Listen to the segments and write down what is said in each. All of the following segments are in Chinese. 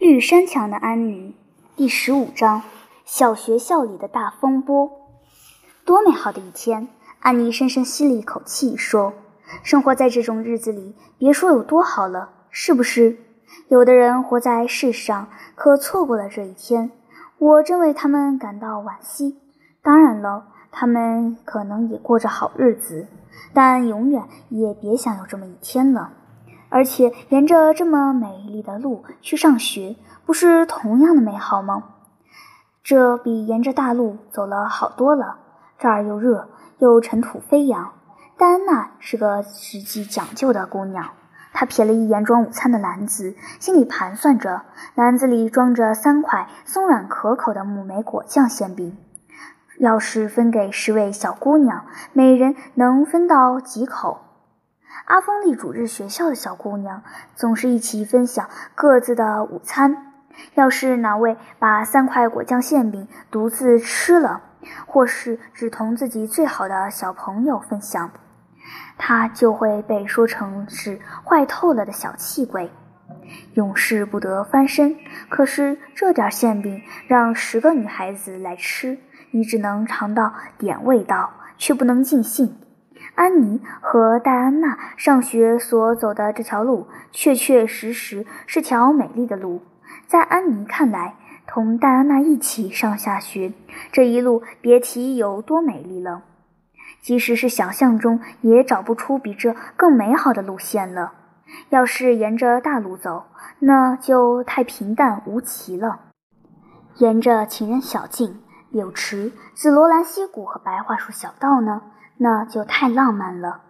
绿山墙的安妮，第十五章：小学校里的大风波。多美好的一天！安妮深深吸了一口气，说：“生活在这种日子里，别说有多好了，是不是？有的人活在世上，可错过了这一天，我真为他们感到惋惜。当然了，他们可能也过着好日子，但永远也别想有这么一天了。”而且沿着这么美丽的路去上学，不是同样的美好吗？这比沿着大路走了好多了。这儿又热又尘土飞扬。戴安娜是个实际讲究的姑娘，她瞥了一眼装午餐的篮子，心里盘算着：篮子里装着三块松软可口的木莓果酱馅饼，要是分给十位小姑娘，每人能分到几口？阿峰丽主日学校的小姑娘总是一起分享各自的午餐。要是哪位把三块果酱馅饼独自吃了，或是只同自己最好的小朋友分享，他就会被说成是坏透了的小气鬼，永世不得翻身。可是这点馅饼让十个女孩子来吃，你只能尝到点味道，却不能尽兴。安妮和戴安娜上学所走的这条路，确确实实是条美丽的路。在安妮看来，同戴安娜一起上下学，这一路别提有多美丽了。即使是想象中，也找不出比这更美好的路线了。要是沿着大路走，那就太平淡无奇了。沿着情人小径、柳池、紫罗兰溪谷和白桦树小道呢？那就太浪漫了。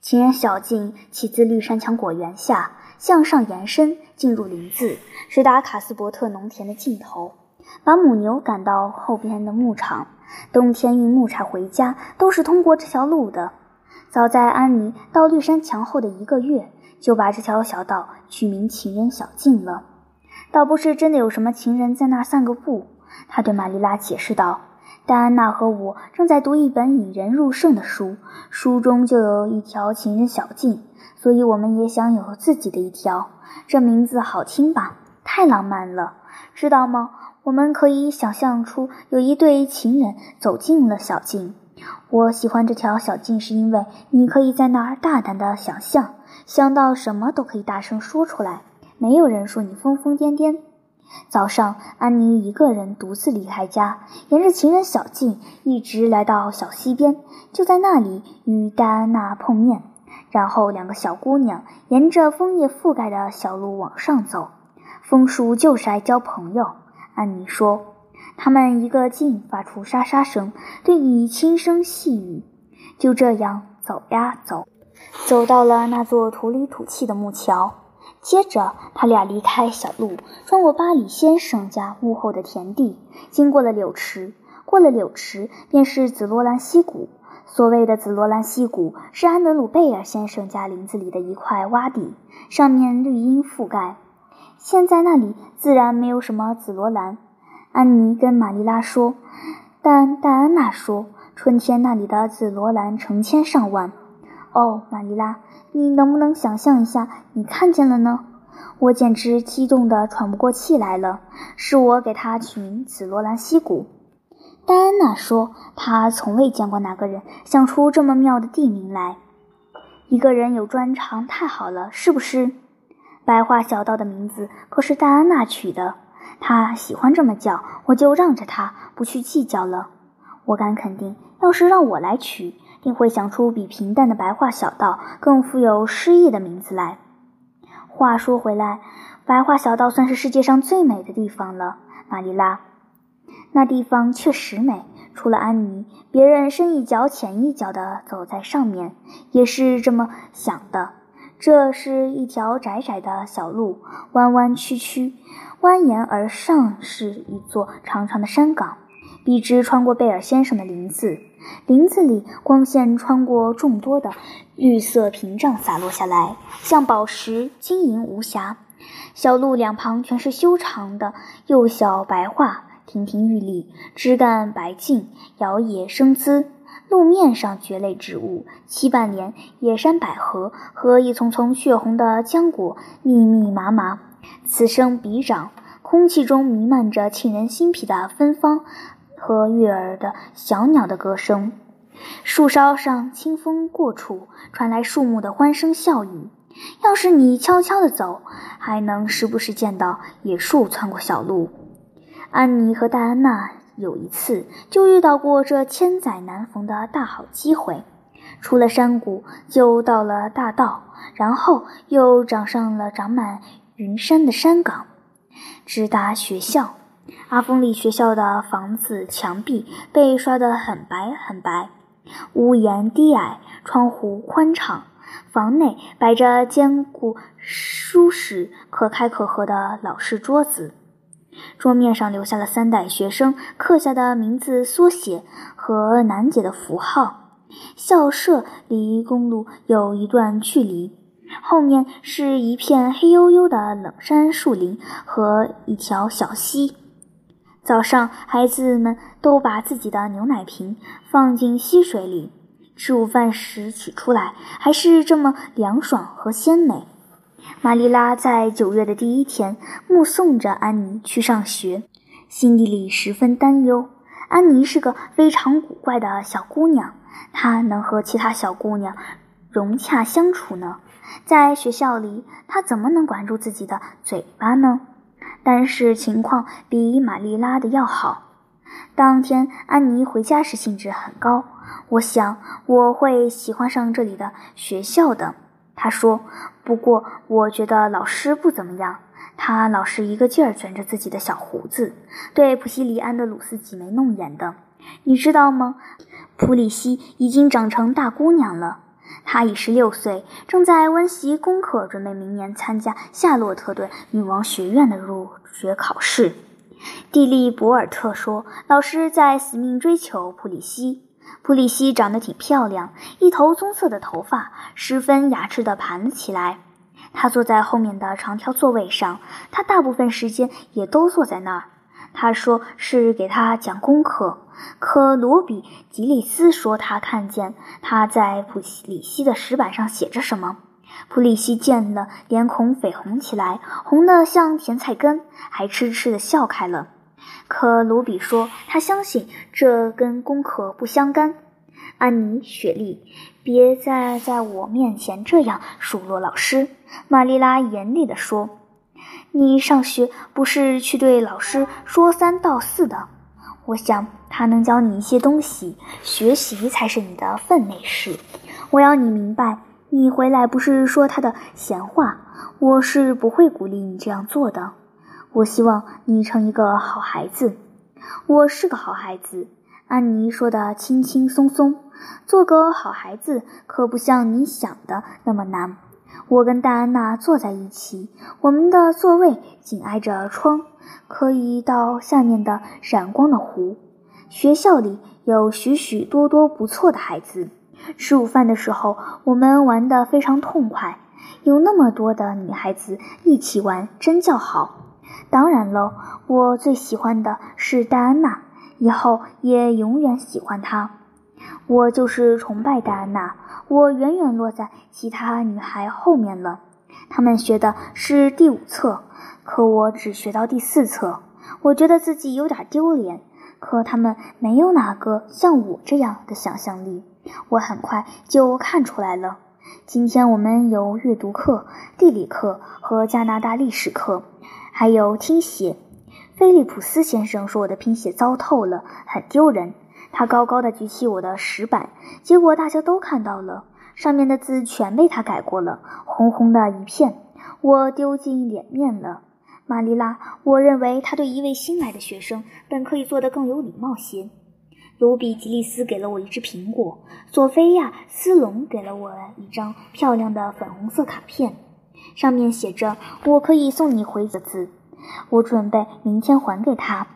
情人小径起自绿山墙果园下，向上延伸，进入林子，直达卡斯伯特农田的尽头，把母牛赶到后边的牧场。冬天运木柴回家都是通过这条路的。早在安妮到绿山墙后的一个月，就把这条小道取名情人小径了。倒不是真的有什么情人在那儿散个步，他对玛丽拉解释道。戴安娜和我正在读一本引人入胜的书，书中就有一条情人小径，所以我们也想有自己的一条。这名字好听吧？太浪漫了，知道吗？我们可以想象出有一对情人走进了小径。我喜欢这条小径，是因为你可以在那儿大胆的想象，想到什么都可以大声说出来，没有人说你疯疯癫癫。早上，安妮一个人独自离开家，沿着情人小径一直来到小溪边，就在那里与戴安娜碰面。然后，两个小姑娘沿着枫叶覆盖的小路往上走。枫树就是爱交朋友，安妮说。他们一个劲发出沙沙声，对你轻声细语。就这样走呀走，走到了那座土里土气的木桥。接着，他俩离开小路，穿过巴里先生家屋后的田地，经过了柳池。过了柳池，便是紫罗兰溪谷。所谓的紫罗兰溪谷，是安德鲁贝尔先生家林子里的一块洼地，上面绿荫覆盖。现在那里自然没有什么紫罗兰，安妮跟玛丽拉说。但戴安娜说，春天那里的紫罗兰成千上万。哦，玛丽拉。你能不能想象一下，你看见了呢？我简直激动得喘不过气来了。是我给他取名紫罗兰溪谷。戴安娜说，她从未见过哪个人想出这么妙的地名来。一个人有专长，太好了，是不是？白桦小道的名字可是戴安娜取的，她喜欢这么叫，我就让着她，不去计较了。我敢肯定，要是让我来取。定会想出比平淡的白桦小道更富有诗意的名字来。话说回来，白桦小道算是世界上最美的地方了，玛丽拉。那地方确实美，除了安妮，别人深一脚浅一脚地走在上面，也是这么想的。这是一条窄窄的小路，弯弯曲曲，蜿蜒而上是一座长长的山岗，笔直穿过贝尔先生的林子。林子里，光线穿过众多的绿色屏障洒落下来，像宝石，晶莹无瑕。小路两旁全是修长的幼小白桦，亭亭玉立，枝干白净，摇曳生姿。路面上蕨类植物、七瓣莲、野山百合和一丛丛血红的浆果密密麻麻，此生彼长。空气中弥漫着沁人心脾的芬芳和悦耳的小鸟的歌声。树梢上清风过处，传来树木的欢声笑语。要是你悄悄地走，还能时不时见到野树窜过小路。安妮和戴安娜有一次就遇到过这千载难逢的大好机会。出了山谷，就到了大道，然后又长上了长满云山的山岗，直达学校。阿峰里学校的房子墙壁被刷得很白很白，屋檐低矮，窗户宽敞。房内摆着坚固、舒适、可开可合的老式桌子，桌面上留下了三代学生刻下的名字缩写和难解的符号。校舍离公路有一段距离，后面是一片黑黝黝的冷杉树林和一条小溪。早上，孩子们都把自己的牛奶瓶放进溪水里，吃午饭时取出来，还是这么凉爽和鲜美。玛丽拉在九月的第一天目送着安妮去上学，心底里十分担忧。安妮是个非常古怪的小姑娘。她能和其他小姑娘融洽相处呢？在学校里，她怎么能管住自己的嘴巴呢？但是情况比玛丽拉的要好。当天，安妮回家时兴致很高。我想我会喜欢上这里的学校的，她说。不过，我觉得老师不怎么样。他老是一个劲儿卷着自己的小胡子，对普西里安德鲁斯挤眉弄眼的。你知道吗？普里西已经长成大姑娘了。她已十六岁，正在温习功课，准备明年参加夏洛特顿女王学院的入学考试。蒂利博尔特说：“老师在死命追求普里西。普里西长得挺漂亮，一头棕色的头发十分雅致地盘了起来。她坐在后面的长条座位上，她大部分时间也都坐在那儿。”他说是给他讲功课，可罗比吉利斯说他看见他在普里西的石板上写着什么。普里西见了，脸孔绯红起来，红得像甜菜根，还痴痴地笑开了。可罗比说他相信这跟功课不相干。安妮、雪莉，别再在我面前这样数落老师。玛丽拉严厉地说。你上学不是去对老师说三道四的？我想他能教你一些东西，学习才是你的分内事。我要你明白，你回来不是说他的闲话，我是不会鼓励你这样做的。我希望你成一个好孩子。我是个好孩子，安妮说的轻轻松松。做个好孩子可不像你想的那么难。我跟戴安娜坐在一起，我们的座位紧挨着窗，可以到下面的闪光的湖。学校里有许许多多不错的孩子。吃午饭的时候，我们玩得非常痛快，有那么多的女孩子一起玩，真叫好。当然了，我最喜欢的是戴安娜，以后也永远喜欢她。我就是崇拜戴安娜。我远远落在其他女孩后面了，她们学的是第五册，可我只学到第四册。我觉得自己有点丢脸，可她们没有哪个像我这样的想象力。我很快就看出来了。今天我们有阅读课、地理课和加拿大历史课，还有听写。菲利普斯先生说我的拼写糟透了，很丢人。他高高的举起我的石板，结果大家都看到了，上面的字全被他改过了，红红的一片，我丢尽脸面了。玛丽拉，我认为他对一位新来的学生本可以做得更有礼貌些。卢比吉利斯给了我一只苹果，索菲亚斯隆给了我一张漂亮的粉红色卡片，上面写着“我可以送你回”的字，我准备明天还给他。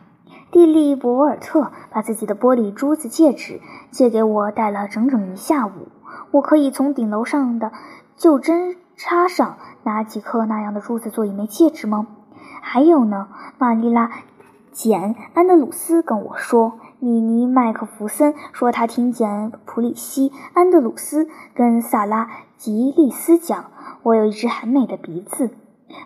蒂利博尔特把自己的玻璃珠子戒指借给我，戴了整整一下午。我可以从顶楼上的旧针插上拿几颗那样的珠子做一枚戒指吗？还有呢，玛丽拉·简·安德鲁斯跟我说，米妮·麦克弗森说他听见普里西·安德鲁斯跟萨拉·吉利斯讲，我有一只很美的鼻子。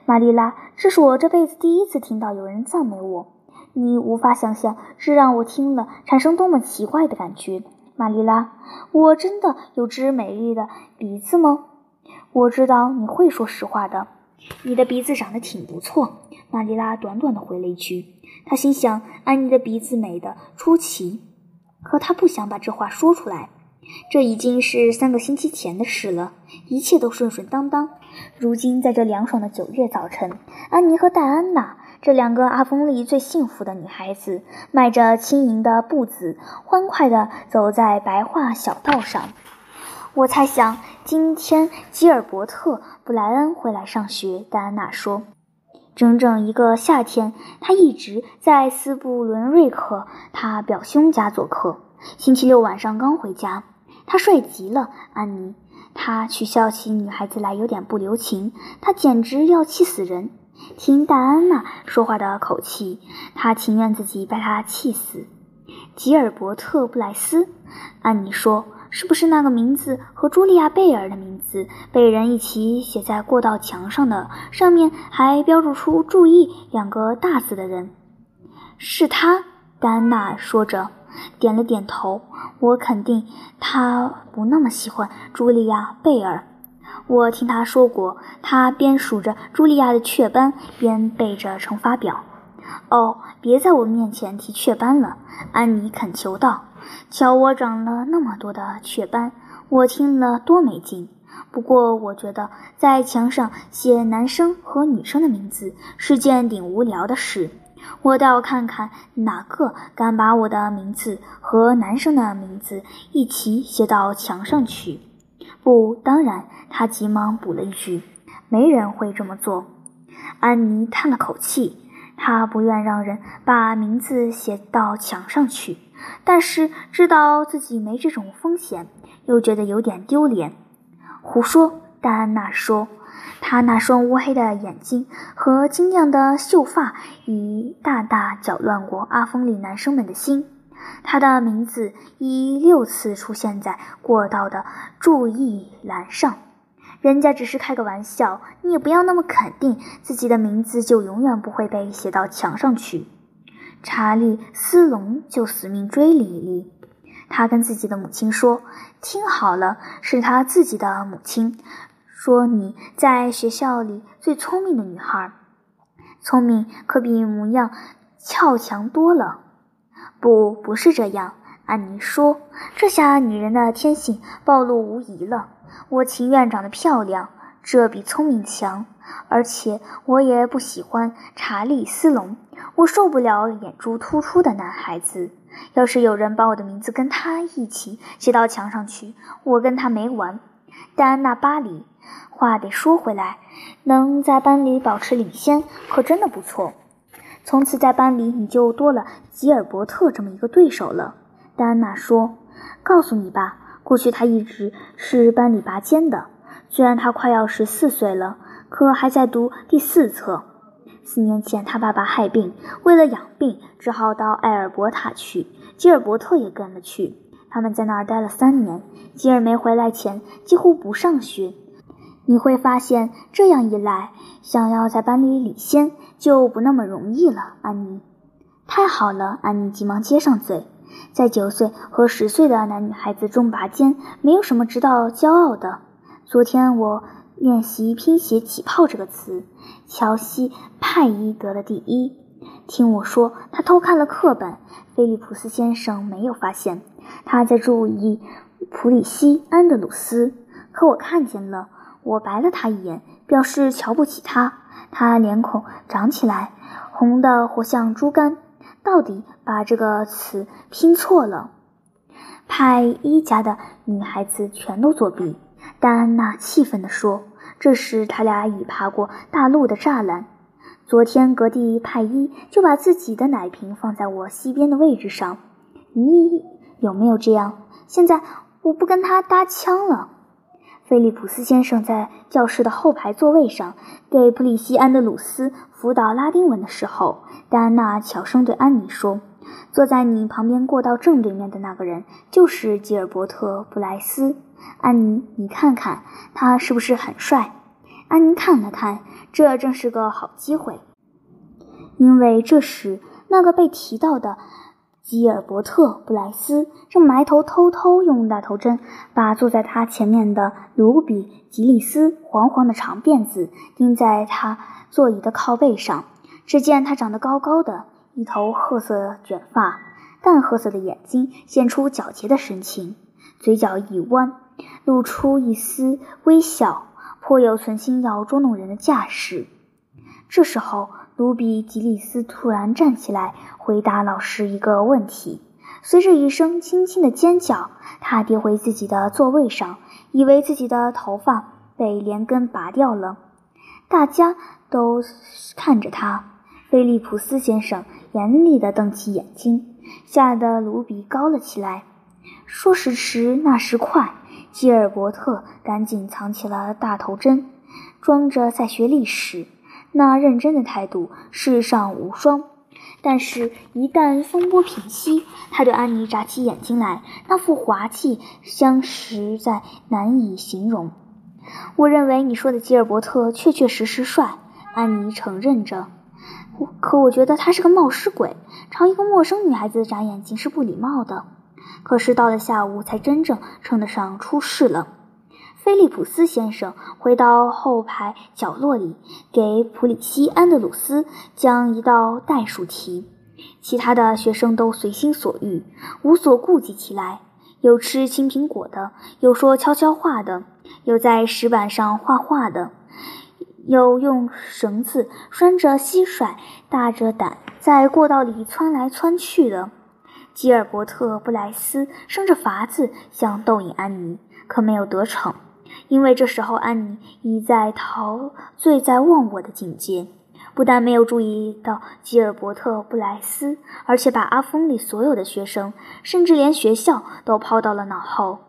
玛丽拉，这是我这辈子第一次听到有人赞美我。你无法想象这让我听了产生多么奇怪的感觉。玛丽拉，我真的有只美丽的鼻子吗？我知道你会说实话的。你的鼻子长得挺不错。玛丽拉短短的回了一句。她心想，安妮的鼻子美得出奇，可她不想把这话说出来。这已经是三个星期前的事了，一切都顺顺当当。如今，在这凉爽的九月早晨，安妮和戴安娜这两个阿峰里最幸福的女孩子，迈着轻盈的步子，欢快地走在白桦小道上。我猜想，今天吉尔伯特·布莱恩会来上学。戴安娜说：“整整一个夏天，他一直在斯布伦瑞克他表兄家做客。星期六晚上刚回家。”他帅极了，安妮。他取笑起女孩子来有点不留情，他简直要气死人。听戴安娜说话的口气，他情愿自己被他气死。吉尔伯特·布莱斯，安妮说：“是不是那个名字和茱莉亚·贝尔的名字被人一起写在过道墙上的，上面还标注出‘注意’两个大字的人？”是他，戴安娜说着。点了点头，我肯定他不那么喜欢茱莉亚·贝尔。我听他说过，他边数着茱莉亚的雀斑，边背着乘法表。哦，别在我面前提雀斑了，安妮恳求道。瞧我长了那么多的雀斑，我听了多没劲。不过我觉得在墙上写男生和女生的名字是件顶无聊的事。我倒要看看哪个敢把我的名字和男生的名字一起写到墙上去。不，当然，他急忙补了一句：“没人会这么做。”安妮叹了口气，她不愿让人把名字写到墙上去，但是知道自己没这种风险，又觉得有点丢脸。胡说，戴安娜说。她那双乌黑的眼睛和晶亮的秀发已大大搅乱过阿峰里男生们的心。他的名字已六次出现在过道的注意栏上。人家只是开个玩笑，你也不要那么肯定自己的名字就永远不会被写到墙上去。查理·斯隆就死命追李丽。他跟自己的母亲说：“听好了，是他自己的母亲。”说你在学校里最聪明的女孩，聪明可比模样俏强多了。不，不是这样。安妮说：“这下女人的天性暴露无遗了。我情愿长得漂亮，这比聪明强。而且我也不喜欢查理斯隆，我受不了眼珠突出的男孩子。要是有人把我的名字跟他一起写到墙上去，我跟他没完。”戴安娜·巴黎。话得说回来，能在班里保持领先，可真的不错。从此在班里你就多了吉尔伯特这么一个对手了。戴安娜说：“告诉你吧，过去他一直是班里拔尖的。虽然他快要十四岁了，可还在读第四册。四年前他爸爸害病，为了养病，只好到艾尔伯塔去。吉尔伯特也跟了去。他们在那儿待了三年。吉尔没回来前，几乎不上学。”你会发现，这样一来，想要在班里领先就不那么容易了。安妮，太好了！安妮急忙接上嘴，在九岁和十岁的男女孩子中拔尖，没有什么值得骄傲的。昨天我练习拼写“起泡”这个词，乔西·派伊得了第一。听我说，他偷看了课本。菲利普斯先生没有发现，他在注意普里西·安德鲁斯，可我看见了。我白了他一眼，表示瞧不起他。他脸孔长起来，红的活像猪肝。到底把这个词拼错了。派一家的女孩子全都作弊。戴安娜气愤地说：“这时他俩已爬过大陆的栅栏。昨天格蒂派一就把自己的奶瓶放在我西边的位置上。你有没有这样？现在我不跟他搭腔了。”菲利普斯先生在教室的后排座位上给普里西安德鲁斯辅导拉丁文的时候，戴安娜悄声对安妮说：“坐在你旁边过道正对面的那个人就是吉尔伯特·布莱斯。安妮，你看看他是不是很帅？”安妮看了看，这正是个好机会，因为这时那个被提到的吉尔伯特·布莱斯正埋头偷偷用大头针把坐在他前面的卢比·吉利斯黄黄的长辫子钉在他座椅的靠背上。只见他长得高高的，一头褐色卷发，淡褐色的眼睛现出皎洁的神情，嘴角一弯，露出一丝微笑。颇有存心要捉弄人的架势。这时候，卢比吉利斯突然站起来，回答老师一个问题。随着一声轻轻的尖叫，他跌回自己的座位上，以为自己的头发被连根拔掉了。大家都看着他。菲利普斯先生严厉地瞪起眼睛，吓得卢比高了起来。说时迟，那时快。基尔伯特赶紧藏起了大头针，装着在学历史。那认真的态度，世上无双。但是，一旦风波平息，他对安妮眨起眼睛来，那副滑稽相实在难以形容。我认为你说的吉尔伯特确确实实帅，安妮承认着。可我觉得他是个冒失鬼，朝一个陌生女孩子眨眼睛是不礼貌的。可是到了下午，才真正称得上出事了。菲利普斯先生回到后排角落里，给普里西安德鲁斯讲一道代数题。其他的学生都随心所欲，无所顾忌起来，有吃青苹果的，有说悄悄话的，有在石板上画画的，有用绳子拴着蟋蟀，大着胆在过道里窜来窜去的。吉尔伯特·布莱斯生着法子想逗引安妮，可没有得逞，因为这时候安妮已在陶醉在忘我的境界，不但没有注意到吉尔伯特·布莱斯，而且把阿峰里所有的学生，甚至连学校都抛到了脑后。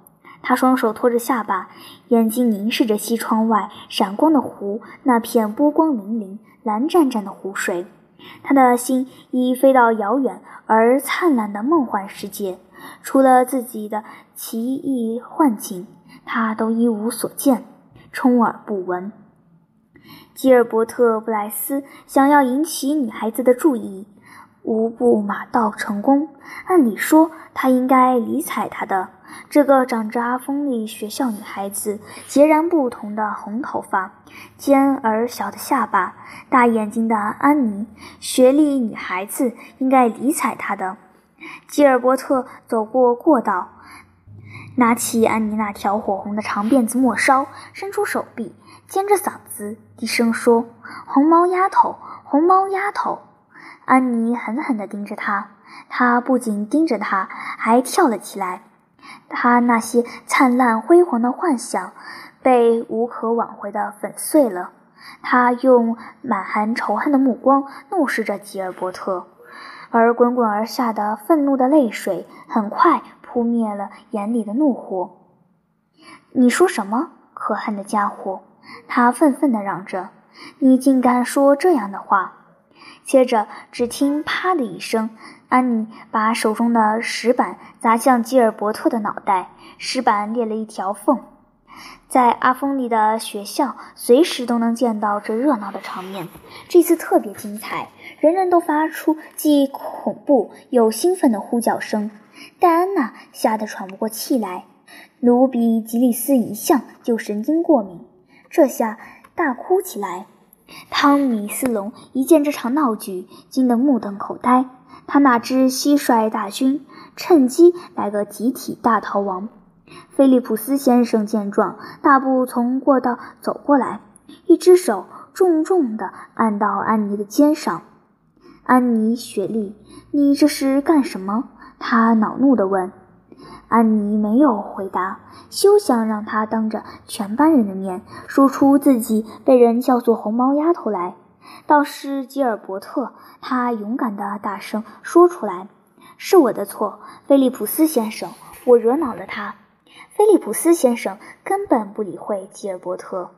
他双手托着下巴，眼睛凝视着西窗外闪光的湖，那片波光粼粼、蓝湛湛的湖水。他的心已飞到遥远而灿烂的梦幻世界，除了自己的奇异幻境，他都一无所见，充耳不闻。吉尔伯特·布莱斯想要引起女孩子的注意，无不马到成功。按理说，他应该理睬她的。这个长着阿峰利学校女孩子截然不同的红头发、尖而小的下巴、大眼睛的安妮，学历女孩子应该理睬她的。吉尔伯特走过过道，拿起安妮那条火红的长辫子末梢，伸出手臂，尖着嗓子低声说：“红毛丫头，红毛丫头。”安妮狠狠地盯着他，他不仅盯着她，还跳了起来。他那些灿烂辉煌的幻想被无可挽回的粉碎了。他用满含仇恨的目光怒视着吉尔伯特，而滚滚而下的愤怒的泪水很快扑灭了眼里的怒火。你说什么，可恨的家伙？他愤愤地嚷着：“你竟敢说这样的话！”接着，只听“啪”的一声。安妮把手中的石板砸向吉尔伯特的脑袋，石板裂了一条缝。在阿峰里的学校，随时都能见到这热闹的场面。这次特别精彩，人人都发出既恐怖又兴奋的呼叫声。戴安娜吓得喘不过气来，卢比吉利斯一向就神经过敏，这下大哭起来。汤米斯隆一见这场闹剧，惊得目瞪口呆。他那支蟋蟀大军趁机来个集体大逃亡。菲利普斯先生见状，大步从过道走过来，一只手重重地按到安妮的肩上。安妮·雪莉，你这是干什么？他恼怒地问。安妮没有回答，休想让他当着全班人的面说出自己被人叫做红毛丫头来。倒是吉尔伯特，他勇敢地大声说出来：“是我的错，菲利普斯先生，我惹恼了他。”菲利普斯先生根本不理会吉尔伯特。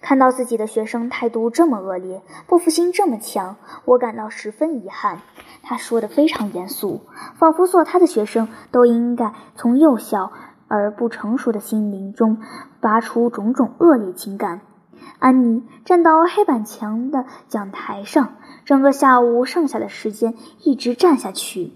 看到自己的学生态度这么恶劣，报复心这么强，我感到十分遗憾。他说的非常严肃，仿佛做他的学生都应该从幼小而不成熟的心灵中拔出种种恶劣情感。安妮站到黑板墙的讲台上，整个下午剩下的时间一直站下去。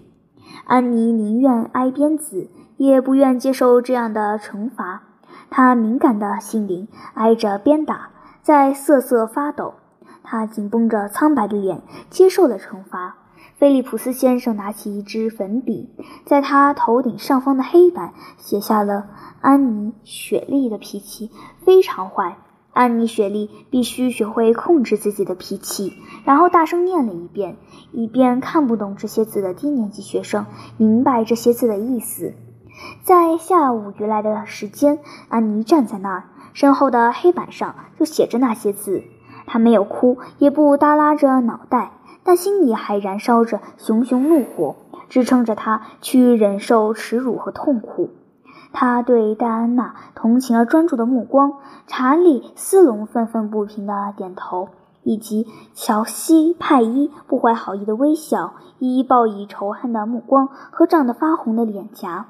安妮宁愿挨鞭子，也不愿接受这样的惩罚。他敏感的心灵挨着鞭打，在瑟瑟发抖。他紧绷着苍白的脸接受了惩罚。菲利普斯先生拿起一支粉笔，在他头顶上方的黑板写下了：“安妮·雪莉的脾气非常坏。”安妮·雪莉必须学会控制自己的脾气。然后大声念了一遍，以便看不懂这些字的低年级学生明白这些字的意思。在下午余来的时间，安妮站在那儿，身后的黑板上就写着那些字。她没有哭，也不耷拉着脑袋。但心里还燃烧着熊熊怒火，支撑着她去忍受耻辱和痛苦。他对戴安娜同情而专注的目光，查理斯隆愤愤不平的点头，以及乔西派伊不怀好意的微笑，一一报以仇恨的目光和涨得发红的脸颊。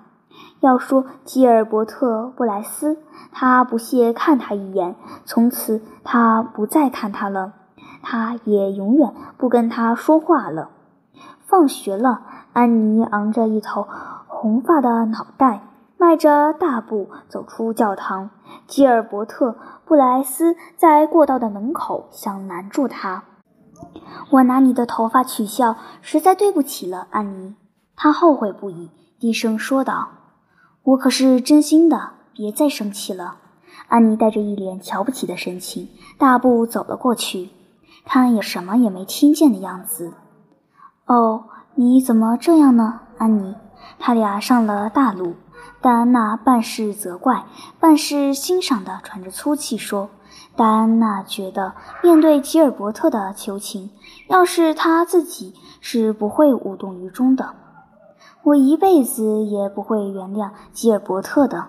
要说吉尔伯特·布莱斯，他不屑看他一眼，从此他不再看他了。他也永远不跟他说话了。放学了，安妮昂着一头红发的脑袋，迈着大步走出教堂。吉尔伯特·布莱斯在过道的门口想拦住他。我拿你的头发取笑，实在对不起了，安妮。他后悔不已，低声说道：“我可是真心的，别再生气了。”安妮带着一脸瞧不起的神情，大步走了过去。他也什么也没听见的样子。哦，你怎么这样呢，安妮？他俩上了大路。戴安娜半是责怪，半是欣赏地喘着粗气说：“戴安娜觉得，面对吉尔伯特的求情，要是她自己是不会无动于衷的。我一辈子也不会原谅吉尔伯特的。”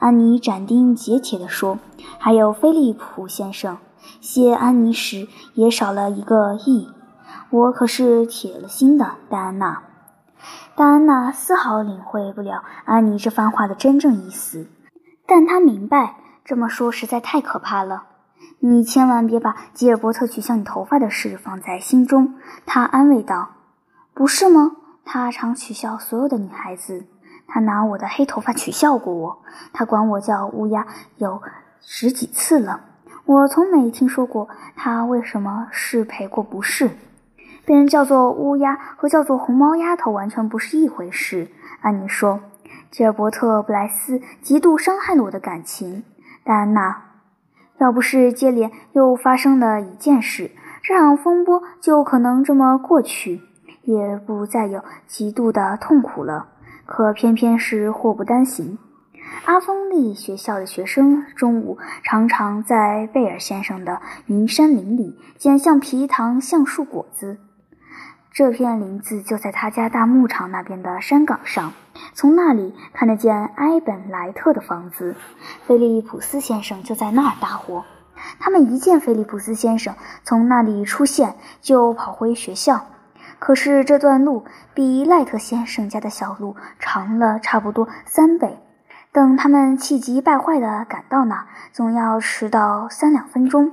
安妮斩钉截铁地说：“还有菲利普先生。”谢安妮时也少了一个亿，我可是铁了心的，戴安娜。戴安娜丝毫领会不了安妮这番话的真正意思，但她明白这么说实在太可怕了。你千万别把吉尔伯特取笑你头发的事放在心中，她安慰道。不是吗？他常取笑所有的女孩子，他拿我的黑头发取笑过我，他管我叫乌鸦有十几次了。我从没听说过他为什么是赔过不是，被人叫做乌鸦和叫做红毛丫头完全不是一回事。安妮说：“吉尔伯特·布莱斯极度伤害了我的感情。”戴安娜，要不是接连又发生了一件事，这场风波就可能这么过去，也不再有极度的痛苦了。可偏偏是祸不单行。阿峰利学校的学生中午常常在贝尔先生的云山林里捡橡皮糖、橡树果子。这片林子就在他家大牧场那边的山岗上，从那里看得见埃本莱特的房子。菲利普斯先生就在那儿搭伙。他们一见菲利普斯先生从那里出现，就跑回学校。可是这段路比赖特先生家的小路长了差不多三倍。等他们气急败坏地赶到那，总要迟到三两分钟。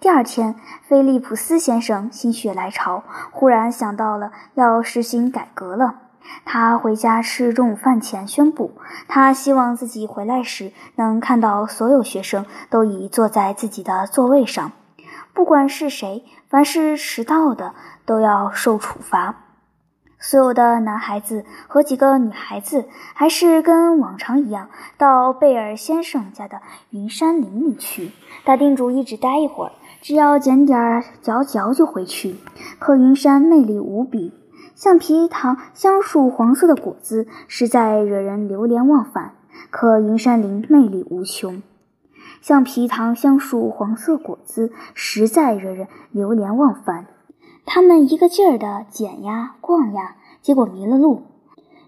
第二天，菲利普斯先生心血来潮，忽然想到了要实行改革了。他回家吃中午饭前宣布，他希望自己回来时能看到所有学生都已坐在自己的座位上，不管是谁，凡是迟到的都要受处罚。所有的男孩子和几个女孩子还是跟往常一样，到贝尔先生家的云山林里去，打定主意只待一会儿，只要捡点儿嚼嚼就回去。可云山魅力无比，橡皮糖、香树黄色的果子实在惹人流连忘返。可云山林魅力无穷，橡皮糖、香树黄色果子实在惹人流连忘返。他们一个劲儿地捡呀逛呀，结果迷了路。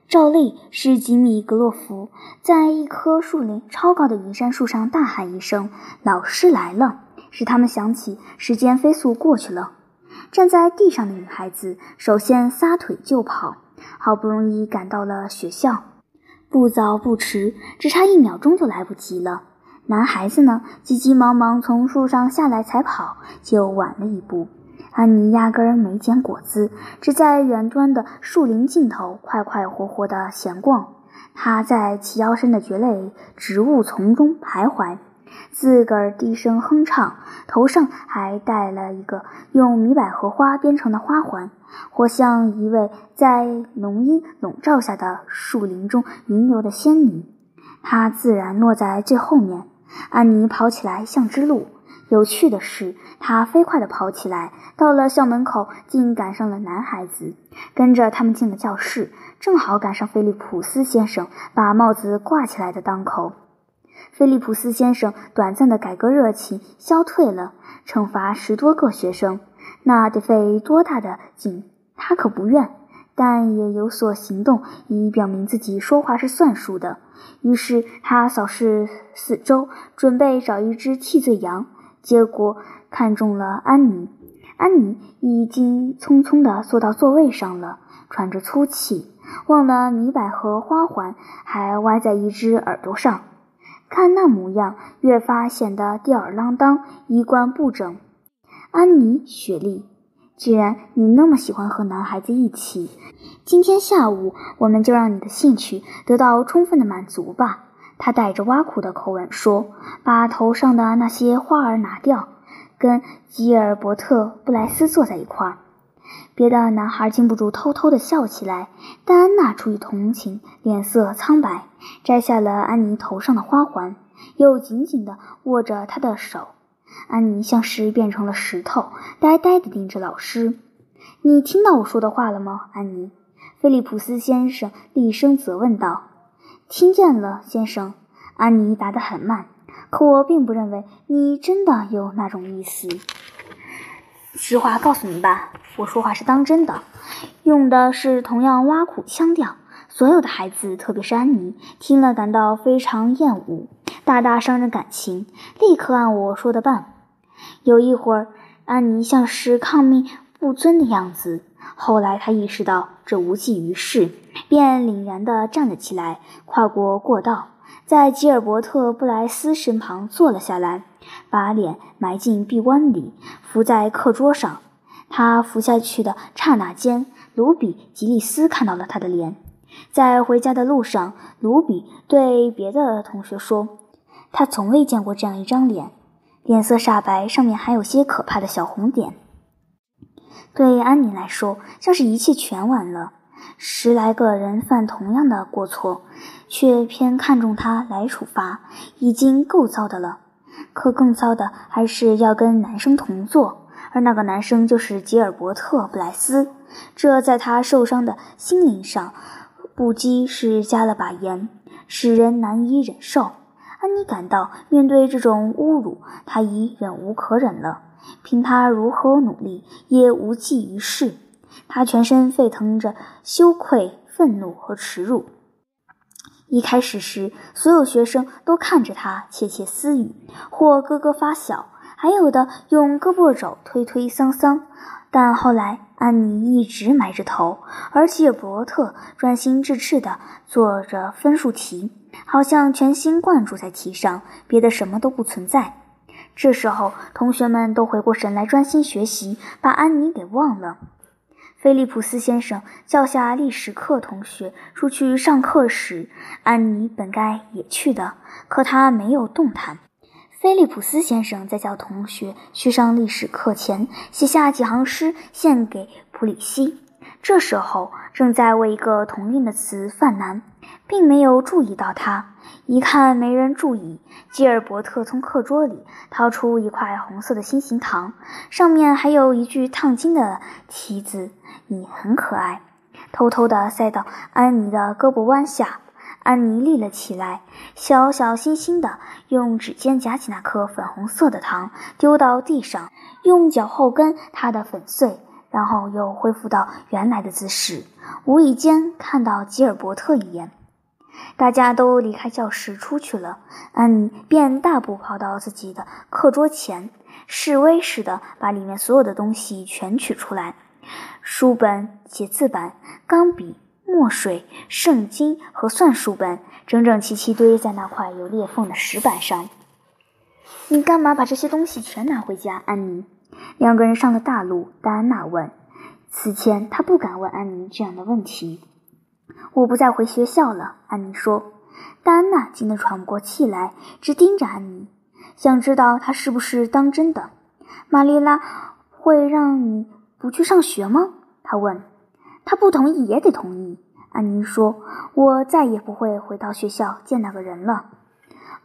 照例是吉米·格洛夫在一棵树林超高的云杉树上大喊一声：“老师来了！”使他们想起时间飞速过去了。站在地上的女孩子首先撒腿就跑，好不容易赶到了学校，不早不迟，只差一秒钟就来不及了。男孩子呢，急急忙忙从树上下来才跑，就晚了一步。安妮压根儿没捡果子，只在远端的树林尽头快快活活地闲逛。她在齐腰深的蕨类植物丛中徘徊，自个儿低声哼唱，头上还戴了一个用米百合花编成的花环，活像一位在浓荫笼罩下的树林中云游的仙女。她自然落在最后面。安妮跑起来像只鹿。有趣的是，他飞快地跑起来，到了校门口，竟赶上了男孩子，跟着他们进了教室，正好赶上菲利普斯先生把帽子挂起来的当口。菲利普斯先生短暂的改革热情消退了，惩罚十多个学生，那得费多大的劲？他可不愿。但也有所行动，以表明自己说话是算数的。于是他扫视四周，准备找一只替罪羊。结果看中了安妮。安妮已经匆匆地坐到座位上了，喘着粗气，忘了米百合花环还歪在一只耳朵上。看那模样，越发显得吊儿郎当，衣冠不整。安妮，雪莉。既然你那么喜欢和男孩子一起，今天下午我们就让你的兴趣得到充分的满足吧。他带着挖苦的口吻说：“把头上的那些花儿拿掉，跟吉尔伯特·布莱斯坐在一块儿。”别的男孩禁不住偷偷地笑起来，但安娜出于同情，脸色苍白，摘下了安妮头上的花环，又紧紧地握着她的手。安妮像是变成了石头，呆呆地盯着老师。“你听到我说的话了吗，安妮？”菲利普斯先生厉声责问道。“听见了，先生。”安妮答得很慢。“可我并不认为你真的有那种意思。实话告诉你吧，我说话是当真的，用的是同样挖苦腔调。所有的孩子，特别是安妮，听了感到非常厌恶。”大大伤人感情，立刻按我说的办。有一会儿，安妮像是抗命不遵的样子。后来，他意识到这无济于事，便凛然地站了起来，跨过过道，在吉尔伯特·布莱斯身旁坐了下来，把脸埋进臂弯里，伏在课桌上。他伏下去的刹那间，卢比·吉利斯看到了他的脸。在回家的路上，卢比对别的同学说。他从未见过这样一张脸，脸色煞白，上面还有些可怕的小红点。对安妮来说，像是一切全完了。十来个人犯同样的过错，却偏看中他来处罚，已经够糟的了。可更糟的还是要跟男生同坐，而那个男生就是吉尔伯特·布莱斯。这在他受伤的心灵上，不羁是加了把盐，使人难以忍受。安妮感到，面对这种侮辱，她已忍无可忍了。凭她如何努力，也无济于事。她全身沸腾着羞愧、愤怒和耻辱。一开始时，所有学生都看着她窃窃私语，或咯咯发笑，还有的用胳膊肘推推搡搡。但后来，安妮一直埋着头，而且伯特专心致志地做着分数题。好像全心贯注在题上，别的什么都不存在。这时候，同学们都回过神来，专心学习，把安妮给忘了。菲利普斯先生叫下历史课同学出去上课时，安妮本该也去的，可她没有动弹。菲利普斯先生在叫同学去上历史课前，写下几行诗献给普里希。这时候正在为一个同音的词犯难。并没有注意到他。一看没人注意，吉尔伯特从课桌里掏出一块红色的心形糖，上面还有一句烫金的题字：“你很可爱。”偷偷地塞到安妮的胳膊弯下。安妮立了起来，小小心心地用指尖夹起那颗粉红色的糖，丢到地上，用脚后跟踏得粉碎，然后又恢复到原来的姿势。无意间看到吉尔伯特一眼。大家都离开教室出去了，安妮便大步跑到自己的课桌前，示威似的把里面所有的东西全取出来：书本、写字板、钢笔、墨水、圣经和算术本，整整齐齐堆在那块有裂缝的石板上。你干嘛把这些东西全拿回家，安妮？两个人上了大路，戴安娜问。此前他不敢问安妮这样的问题。我不再回学校了，安妮说。戴安娜惊得喘不过气来，直盯着安妮，想知道她是不是当真的。玛丽拉会让你不去上学吗？她问。她不同意也得同意。安妮说：“我再也不会回到学校见那个人了。”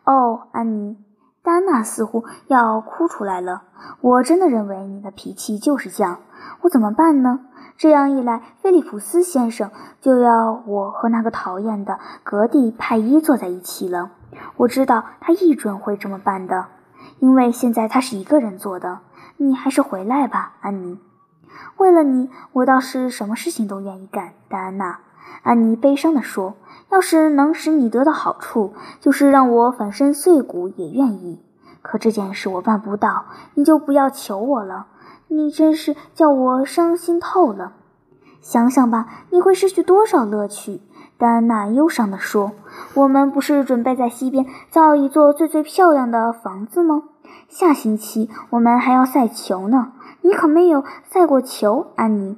哦，安妮，戴安娜似乎要哭出来了。我真的认为你的脾气就是这样。我怎么办呢？这样一来，菲利普斯先生就要我和那个讨厌的格蒂派伊坐在一起了。我知道他一准会这么办的，因为现在他是一个人做的。你还是回来吧，安妮。为了你，我倒是什么事情都愿意干。戴安娜，安妮悲伤地说：“要是能使你得到好处，就是让我粉身碎骨也愿意。可这件事我办不到，你就不要求我了。”你真是叫我伤心透了。想想吧，你会失去多少乐趣？戴安娜忧伤地说：“我们不是准备在西边造一座最最漂亮的房子吗？下星期我们还要赛球呢。你可没有赛过球，安妮。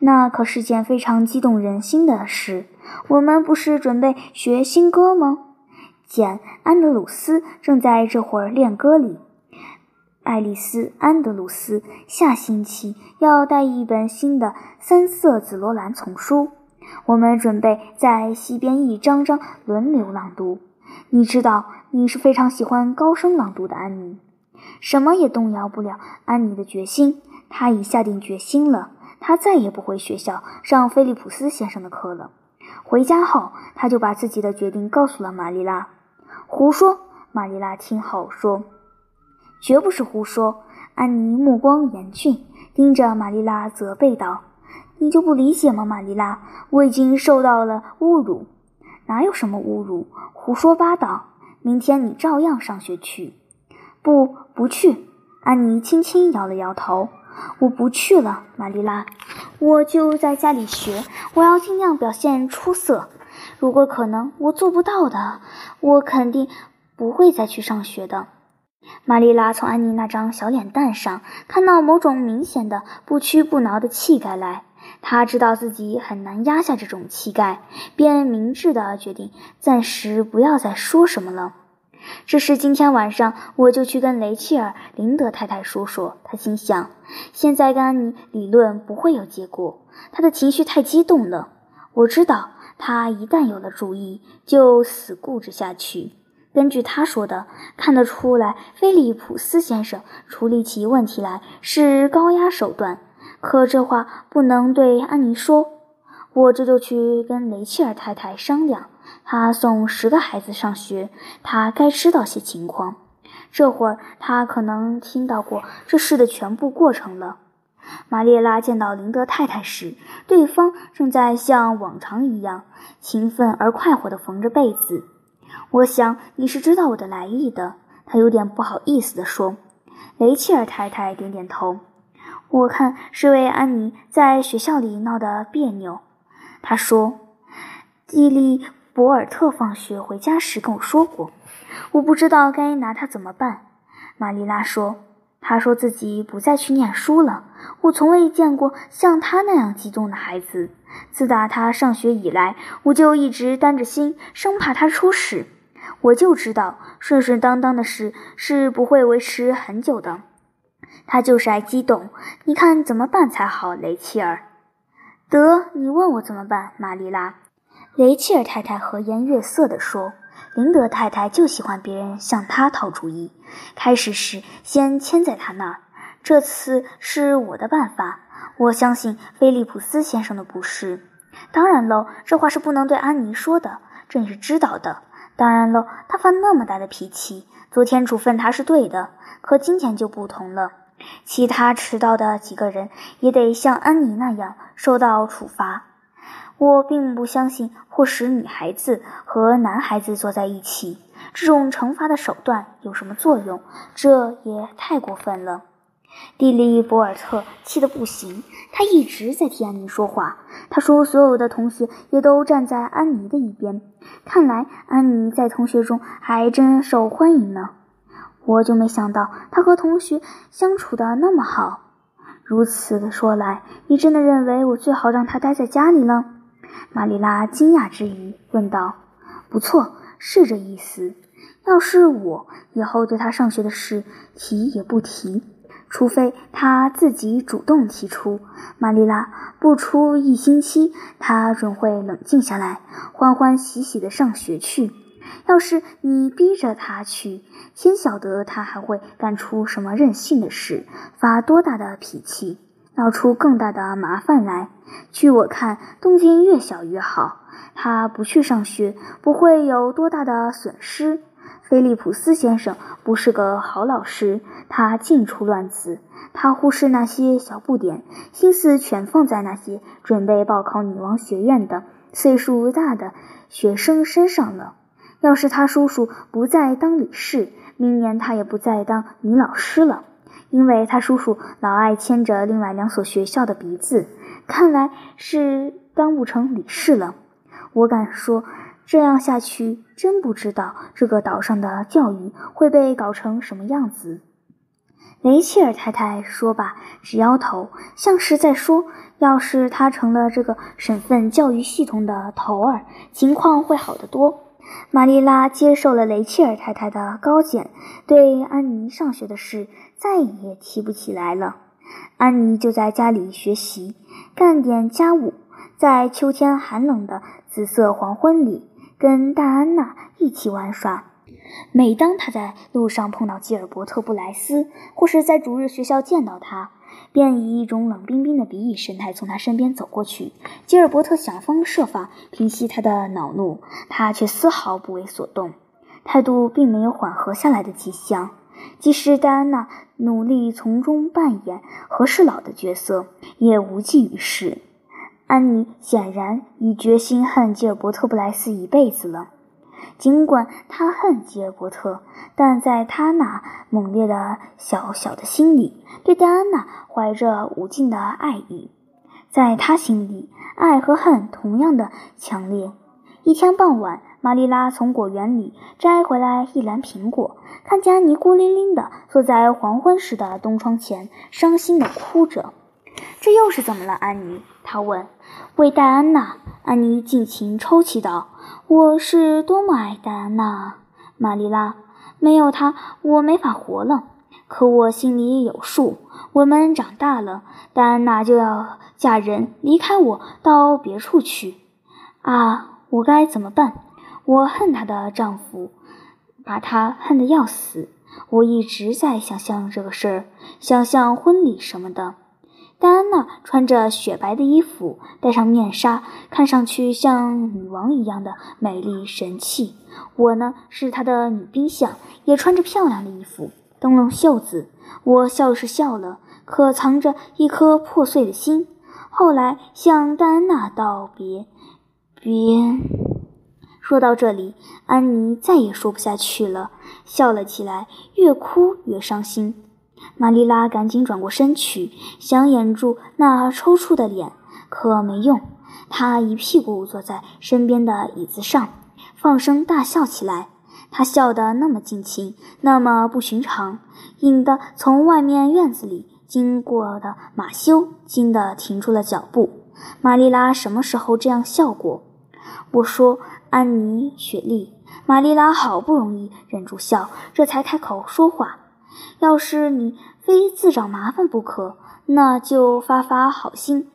那可是件非常激动人心的事。我们不是准备学新歌吗？简·安德鲁斯正在这会儿练歌里。”爱丽丝·安德鲁斯下星期要带一本新的三色紫罗兰丛书，我们准备在西边一张张轮流朗读。你知道，你是非常喜欢高声朗读的，安妮。什么也动摇不了安妮的决心。她已下定决心了，她再也不回学校上菲利普斯先生的课了。回家后，她就把自己的决定告诉了玛丽拉。胡说！玛丽拉听后说。绝不是胡说。安妮目光严峻，盯着玛丽拉，责备道：“你就不理解吗，玛丽拉？我已经受到了侮辱。哪有什么侮辱？胡说八道！明天你照样上学去。不，不去。”安妮轻轻摇了摇头：“我不去了，玛丽拉。我就在家里学。我要尽量表现出色。如果可能，我做不到的，我肯定不会再去上学的。”玛丽拉从安妮那张小脸蛋上看到某种明显的不屈不挠的气概来，她知道自己很难压下这种气概，便明智地决定暂时不要再说什么了。这是今天晚上我就去跟雷切尔·林德太太说说。她心想，现在跟安妮理论不会有结果，他的情绪太激动了。我知道，他一旦有了主意，就死固执下去。根据他说的，看得出来，菲利普斯先生处理起问题来是高压手段。可这话不能对安妮说。我这就去跟雷切尔太太商量。他送十个孩子上学，他该知道些情况。这会儿他可能听到过这事的全部过程了。玛丽拉见到林德太太时，对方正在像往常一样勤奋而快活地缝着被子。我想你是知道我的来意的，他有点不好意思地说。雷切尔太太点点头。我看是为安妮在学校里闹得别扭。他说，蒂利博尔特放学回家时跟我说过。我不知道该拿他怎么办。玛丽拉说，他说自己不再去念书了。我从未见过像他那样激动的孩子。自打他上学以来，我就一直担着心，生怕他出事。我就知道顺顺当当的事是不会维持很久的。他就是爱激动，你看怎么办才好，雷切尔？得，你问我怎么办，玛丽拉。雷切尔太太和颜悦色地说：“林德太太就喜欢别人向她讨主意。开始时先牵在他那儿，这次是我的办法。我相信菲利普斯先生的不是。当然喽，这话是不能对安妮说的，这你是知道的。”当然了，他发那么大的脾气，昨天处分他是对的，可今天就不同了。其他迟到的几个人也得像安妮那样受到处罚。我并不相信或使女孩子和男孩子坐在一起，这种惩罚的手段有什么作用？这也太过分了。蒂利·博尔特气得不行，他一直在替安妮说话。他说：“所有的同学也都站在安妮的一边，看来安妮在同学中还真受欢迎呢。”我就没想到他和同学相处的那么好。如此的说来，你真的认为我最好让他待在家里了？玛丽拉惊讶之余问道。不错，是这意思。要是我以后对他上学的事提也不提，除非他自己主动提出。玛丽拉，不出一星期，他准会冷静下来，欢欢喜喜的上学去。要是你逼着他去，天晓得他还会干出什么任性的事，发多大的脾气，闹出更大的麻烦来。据我看，动静越小越好。他不去上学，不会有多大的损失。菲利普斯先生不是个好老师，他尽出乱子，他忽视那些小不点，心思全放在那些准备报考女王学院的岁数大的学生身上了。要是他叔叔不再当理事，明年他也不再当女老师了，因为他叔叔老爱牵着另外两所学校的鼻子，看来是当不成理事了。我敢说，这样下去，真不知道这个岛上的教育会被搞成什么样子。雷切尔太太说罢，直摇头，像是在说：要是他成了这个省份教育系统的头儿，情况会好得多。玛丽拉接受了雷切尔太太的高见，对安妮上学的事再也提不起来了。安妮就在家里学习，干点家务，在秋天寒冷的紫色黄昏里，跟戴安娜一起玩耍。每当她在路上碰到吉尔伯特·布莱斯，或是在主日学校见到他，便以一种冷冰冰的鄙夷神态从他身边走过去。吉尔伯特想方设法平息他的恼怒，他却丝毫不为所动，态度并没有缓和下来的迹象。即使戴安娜努力从中扮演和事佬的角色，也无济于事。安妮显然已决心恨吉尔伯特·布莱斯一辈子了。尽管他恨吉尔伯特，但在他那猛烈的小小的心里，对戴安娜怀着无尽的爱意。在他心里，爱和恨同样的强烈。一天傍晚，玛丽拉从果园里摘回来一篮苹果，看见安妮孤零零地坐在黄昏时的东窗前，伤心地哭着。这又是怎么了，安妮？他问。为戴安娜，安妮尽情抽泣道。我是多么爱戴安娜，玛丽拉！没有她，我没法活了。可我心里有数，我们长大了，戴安娜就要嫁人，离开我到别处去。啊，我该怎么办？我恨她的丈夫，把她恨得要死。我一直在想象这个事儿，想象婚礼什么的。戴安娜穿着雪白的衣服，戴上面纱，看上去像女王一样的美丽神气。我呢，是她的女兵相，也穿着漂亮的衣服，灯笼袖子。我笑是笑了，可藏着一颗破碎的心。后来向戴安娜道别，别。说到这里，安妮再也说不下去了，笑了起来，越哭越伤心。玛丽拉赶紧转过身去，想掩住那抽搐的脸，可没用。她一屁股坐在身边的椅子上，放声大笑起来。她笑得那么尽情，那么不寻常，引得从外面院子里经过的马修惊得停住了脚步。玛丽拉什么时候这样笑过？我说：“安妮·雪莉。”玛丽拉好不容易忍住笑，这才开口说话。要是你非自找麻烦不可，那就发发好心，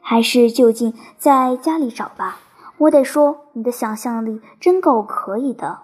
还是就近在家里找吧。我得说，你的想象力真够可以的。